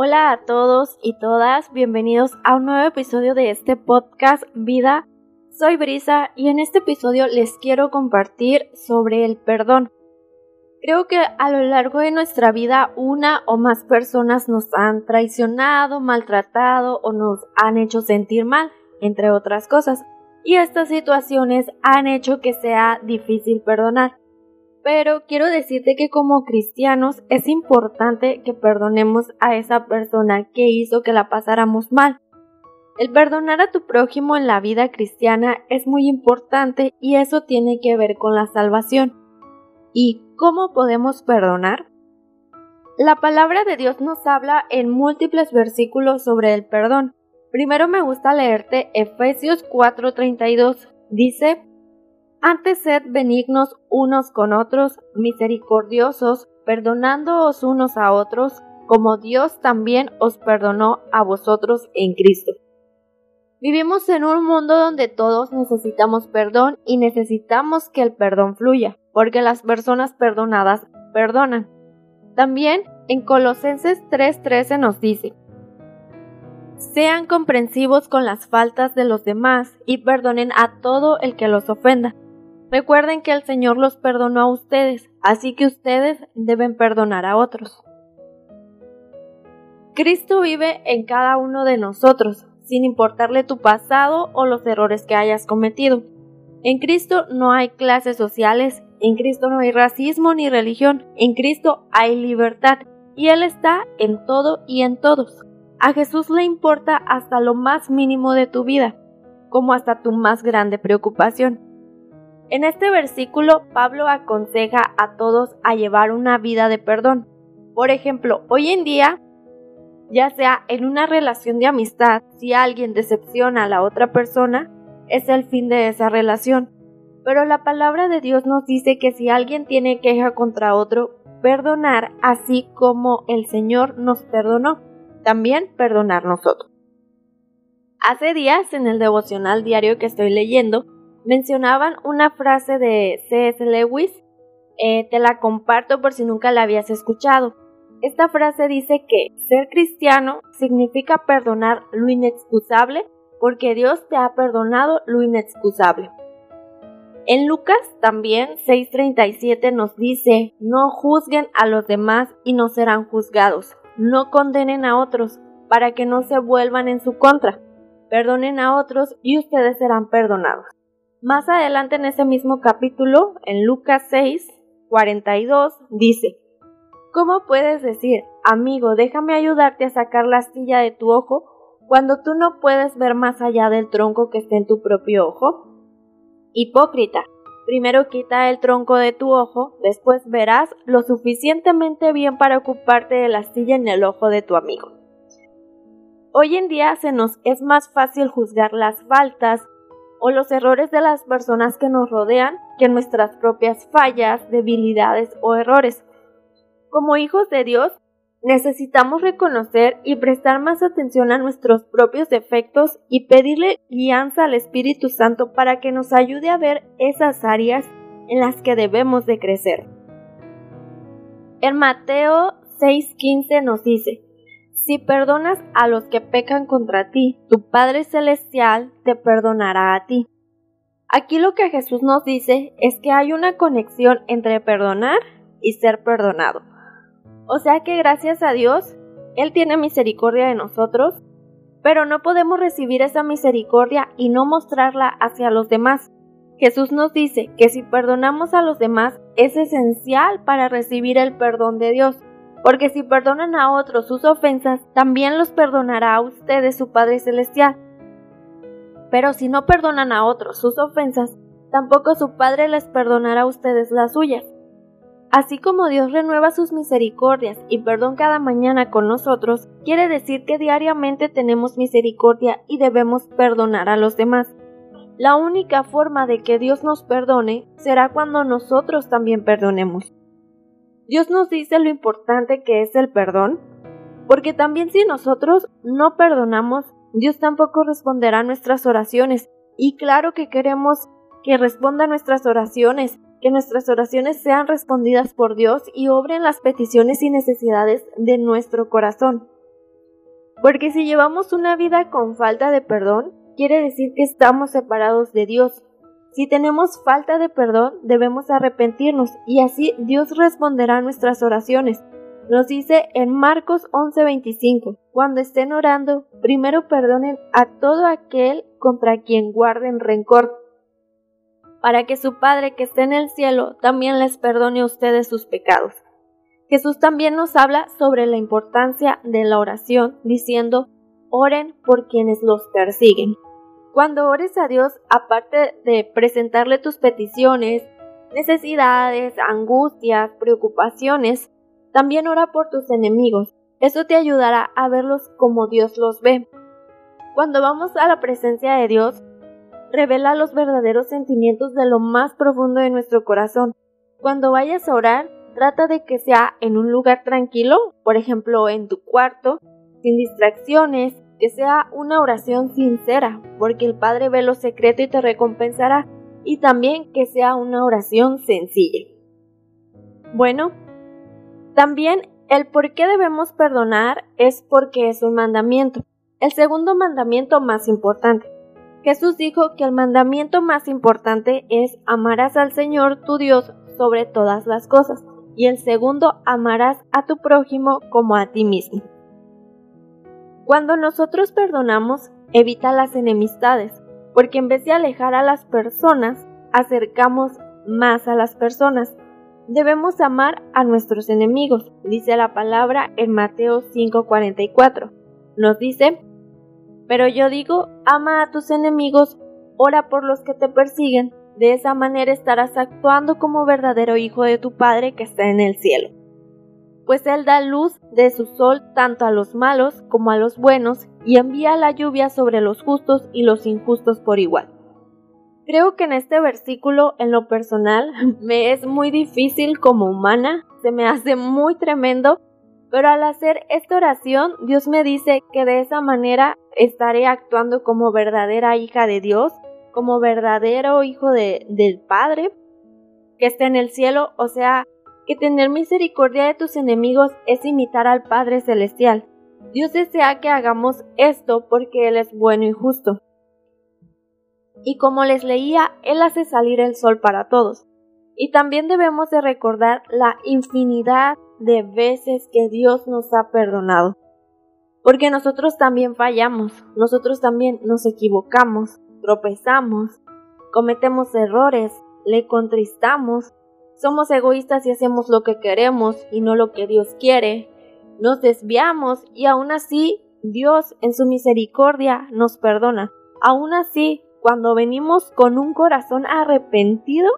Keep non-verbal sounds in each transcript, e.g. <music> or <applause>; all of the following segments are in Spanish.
Hola a todos y todas, bienvenidos a un nuevo episodio de este podcast Vida. Soy Brisa y en este episodio les quiero compartir sobre el perdón. Creo que a lo largo de nuestra vida una o más personas nos han traicionado, maltratado o nos han hecho sentir mal, entre otras cosas. Y estas situaciones han hecho que sea difícil perdonar. Pero quiero decirte que como cristianos es importante que perdonemos a esa persona que hizo que la pasáramos mal. El perdonar a tu prójimo en la vida cristiana es muy importante y eso tiene que ver con la salvación. ¿Y cómo podemos perdonar? La palabra de Dios nos habla en múltiples versículos sobre el perdón. Primero me gusta leerte Efesios 4:32. Dice, antes sed benignos unos con otros, misericordiosos, perdonándoos unos a otros, como Dios también os perdonó a vosotros en Cristo. Vivimos en un mundo donde todos necesitamos perdón y necesitamos que el perdón fluya, porque las personas perdonadas perdonan. También en Colosenses 3:13 nos dice, sean comprensivos con las faltas de los demás y perdonen a todo el que los ofenda Recuerden que el Señor los perdonó a ustedes, así que ustedes deben perdonar a otros. Cristo vive en cada uno de nosotros, sin importarle tu pasado o los errores que hayas cometido. En Cristo no hay clases sociales, en Cristo no hay racismo ni religión, en Cristo hay libertad, y Él está en todo y en todos. A Jesús le importa hasta lo más mínimo de tu vida, como hasta tu más grande preocupación. En este versículo, Pablo aconseja a todos a llevar una vida de perdón. Por ejemplo, hoy en día, ya sea en una relación de amistad, si alguien decepciona a la otra persona, es el fin de esa relación. Pero la palabra de Dios nos dice que si alguien tiene queja contra otro, perdonar así como el Señor nos perdonó, también perdonar nosotros. Hace días en el devocional diario que estoy leyendo, mencionaban una frase de C.S. Lewis, eh, te la comparto por si nunca la habías escuchado. Esta frase dice que ser cristiano significa perdonar lo inexcusable porque Dios te ha perdonado lo inexcusable. En Lucas también 6:37 nos dice, no juzguen a los demás y no serán juzgados, no condenen a otros para que no se vuelvan en su contra, perdonen a otros y ustedes serán perdonados. Más adelante en ese mismo capítulo, en Lucas 6, 42, dice, ¿Cómo puedes decir, amigo, déjame ayudarte a sacar la astilla de tu ojo cuando tú no puedes ver más allá del tronco que está en tu propio ojo? Hipócrita, primero quita el tronco de tu ojo, después verás lo suficientemente bien para ocuparte de la astilla en el ojo de tu amigo. Hoy en día se nos es más fácil juzgar las faltas o los errores de las personas que nos rodean que nuestras propias fallas, debilidades o errores. Como hijos de Dios, necesitamos reconocer y prestar más atención a nuestros propios defectos y pedirle guianza al Espíritu Santo para que nos ayude a ver esas áreas en las que debemos de crecer. En Mateo 6:15 nos dice, si perdonas a los que pecan contra ti, tu Padre Celestial te perdonará a ti. Aquí lo que Jesús nos dice es que hay una conexión entre perdonar y ser perdonado. O sea que gracias a Dios, Él tiene misericordia de nosotros, pero no podemos recibir esa misericordia y no mostrarla hacia los demás. Jesús nos dice que si perdonamos a los demás es esencial para recibir el perdón de Dios porque si perdonan a otros sus ofensas, también los perdonará a ustedes su Padre Celestial. Pero si no perdonan a otros sus ofensas, tampoco su Padre les perdonará a ustedes las suyas. Así como Dios renueva sus misericordias y perdón cada mañana con nosotros, quiere decir que diariamente tenemos misericordia y debemos perdonar a los demás. La única forma de que Dios nos perdone será cuando nosotros también perdonemos. Dios nos dice lo importante que es el perdón, porque también si nosotros no perdonamos, Dios tampoco responderá a nuestras oraciones. Y claro que queremos que responda a nuestras oraciones, que nuestras oraciones sean respondidas por Dios y obren las peticiones y necesidades de nuestro corazón. Porque si llevamos una vida con falta de perdón, quiere decir que estamos separados de Dios. Si tenemos falta de perdón, debemos arrepentirnos y así Dios responderá nuestras oraciones. Nos dice en Marcos 11:25, cuando estén orando, primero perdonen a todo aquel contra quien guarden rencor, para que su Padre que esté en el cielo también les perdone a ustedes sus pecados. Jesús también nos habla sobre la importancia de la oración, diciendo, oren por quienes los persiguen. Cuando ores a Dios, aparte de presentarle tus peticiones, necesidades, angustias, preocupaciones, también ora por tus enemigos. Eso te ayudará a verlos como Dios los ve. Cuando vamos a la presencia de Dios, revela los verdaderos sentimientos de lo más profundo de nuestro corazón. Cuando vayas a orar, trata de que sea en un lugar tranquilo, por ejemplo en tu cuarto, sin distracciones, que sea una oración sincera, porque el Padre ve lo secreto y te recompensará, y también que sea una oración sencilla. Bueno, también el por qué debemos perdonar es porque es un mandamiento. El segundo mandamiento más importante. Jesús dijo que el mandamiento más importante es amarás al Señor tu Dios sobre todas las cosas y el segundo amarás a tu prójimo como a ti mismo. Cuando nosotros perdonamos, evita las enemistades, porque en vez de alejar a las personas, acercamos más a las personas Debemos amar a nuestros enemigos, dice la palabra en Mateo 5:44. Nos dice, pero yo digo, ama a tus enemigos, ora por los que te persiguen, de esa manera estarás actuando como verdadero hijo de tu Padre que está en el cielo. Pues Él da luz de su sol tanto a los malos como a los buenos, y envía la lluvia sobre los justos y los injustos por igual. Creo que en este versículo, en lo personal, <laughs> me es muy difícil como humana, se me hace muy tremendo, pero al hacer esta oración, Dios me dice que de esa manera estaré actuando como verdadera hija de Dios, como verdadero hijo de, del Padre que está en el cielo, o sea, que tener misericordia de tus enemigos es imitar al Padre Celestial. Dios desea que hagamos esto porque Él es bueno y justo y como les leía, Él hace salir el sol para todos. Y también debemos de recordar la infinidad de veces que Dios nos ha perdonado. Porque nosotros también fallamos, nosotros también nos equivocamos, tropezamos, cometemos errores, le contristamos, somos egoístas y hacemos lo que queremos y no lo que Dios quiere, nos desviamos y aún así Dios en su misericordia nos perdona. Aún así cuando venimos con un corazón arrepentido,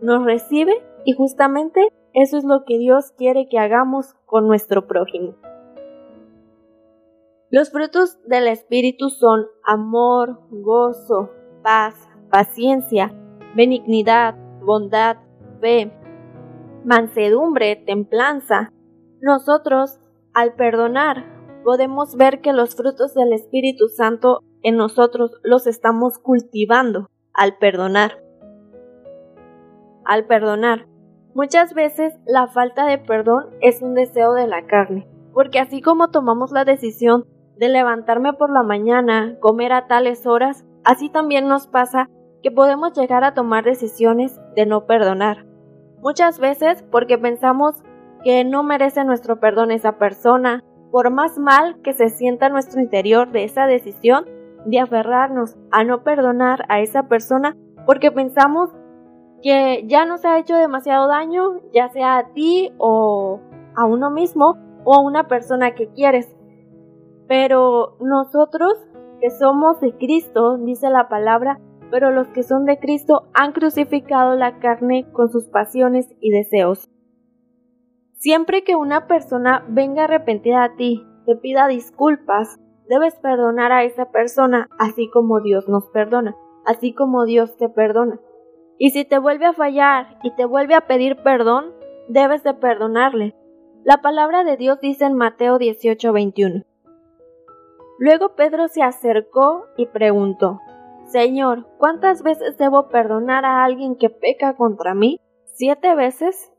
nos recibe y justamente eso es lo que Dios quiere que hagamos con nuestro prójimo. Los frutos del Espíritu son amor, gozo, paz, paciencia, benignidad, bondad, fe, mansedumbre, templanza. Nosotros, al perdonar, podemos ver que los frutos del Espíritu Santo en nosotros los estamos cultivando al perdonar. Al perdonar. Muchas veces la falta de perdón es un deseo de la carne, porque así como tomamos la decisión de levantarme por la mañana, comer a tales horas, así también nos pasa que podemos llegar a tomar decisiones de no perdonar. Muchas veces porque pensamos que no merece nuestro perdón esa persona, por más mal que se sienta nuestro interior de esa decisión, de aferrarnos a no perdonar a esa persona porque pensamos que ya nos ha hecho demasiado daño, ya sea a ti o a uno mismo o a una persona que quieres. Pero nosotros que somos de Cristo, dice la palabra, pero los que son de Cristo han crucificado la carne con sus pasiones y deseos. Siempre que una persona venga arrepentida a ti, te pida disculpas, Debes perdonar a esa persona así como Dios nos perdona, así como Dios te perdona. Y si te vuelve a fallar y te vuelve a pedir perdón, debes de perdonarle. La palabra de Dios dice en Mateo 18:21. Luego Pedro se acercó y preguntó, Señor, ¿cuántas veces debo perdonar a alguien que peca contra mí? ¿Siete veces?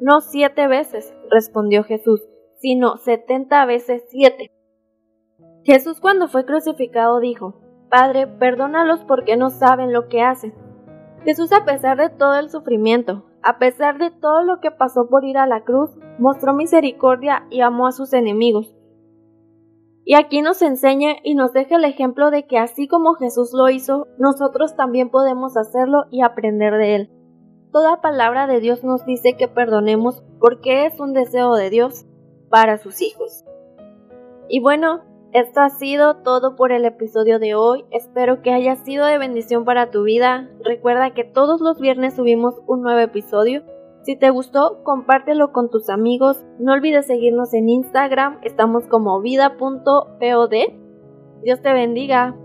No siete veces, respondió Jesús, sino setenta veces siete. Jesús cuando fue crucificado dijo, Padre, perdónalos porque no saben lo que hacen. Jesús a pesar de todo el sufrimiento, a pesar de todo lo que pasó por ir a la cruz, mostró misericordia y amó a sus enemigos. Y aquí nos enseña y nos deja el ejemplo de que así como Jesús lo hizo, nosotros también podemos hacerlo y aprender de él. Toda palabra de Dios nos dice que perdonemos porque es un deseo de Dios para sus hijos. Y bueno, esto ha sido todo por el episodio de hoy. Espero que haya sido de bendición para tu vida. Recuerda que todos los viernes subimos un nuevo episodio si te gustó, compártelo con tus amigos. No olvides seguirnos en Instagram. Estamos como vida.pod. Dios te bendiga.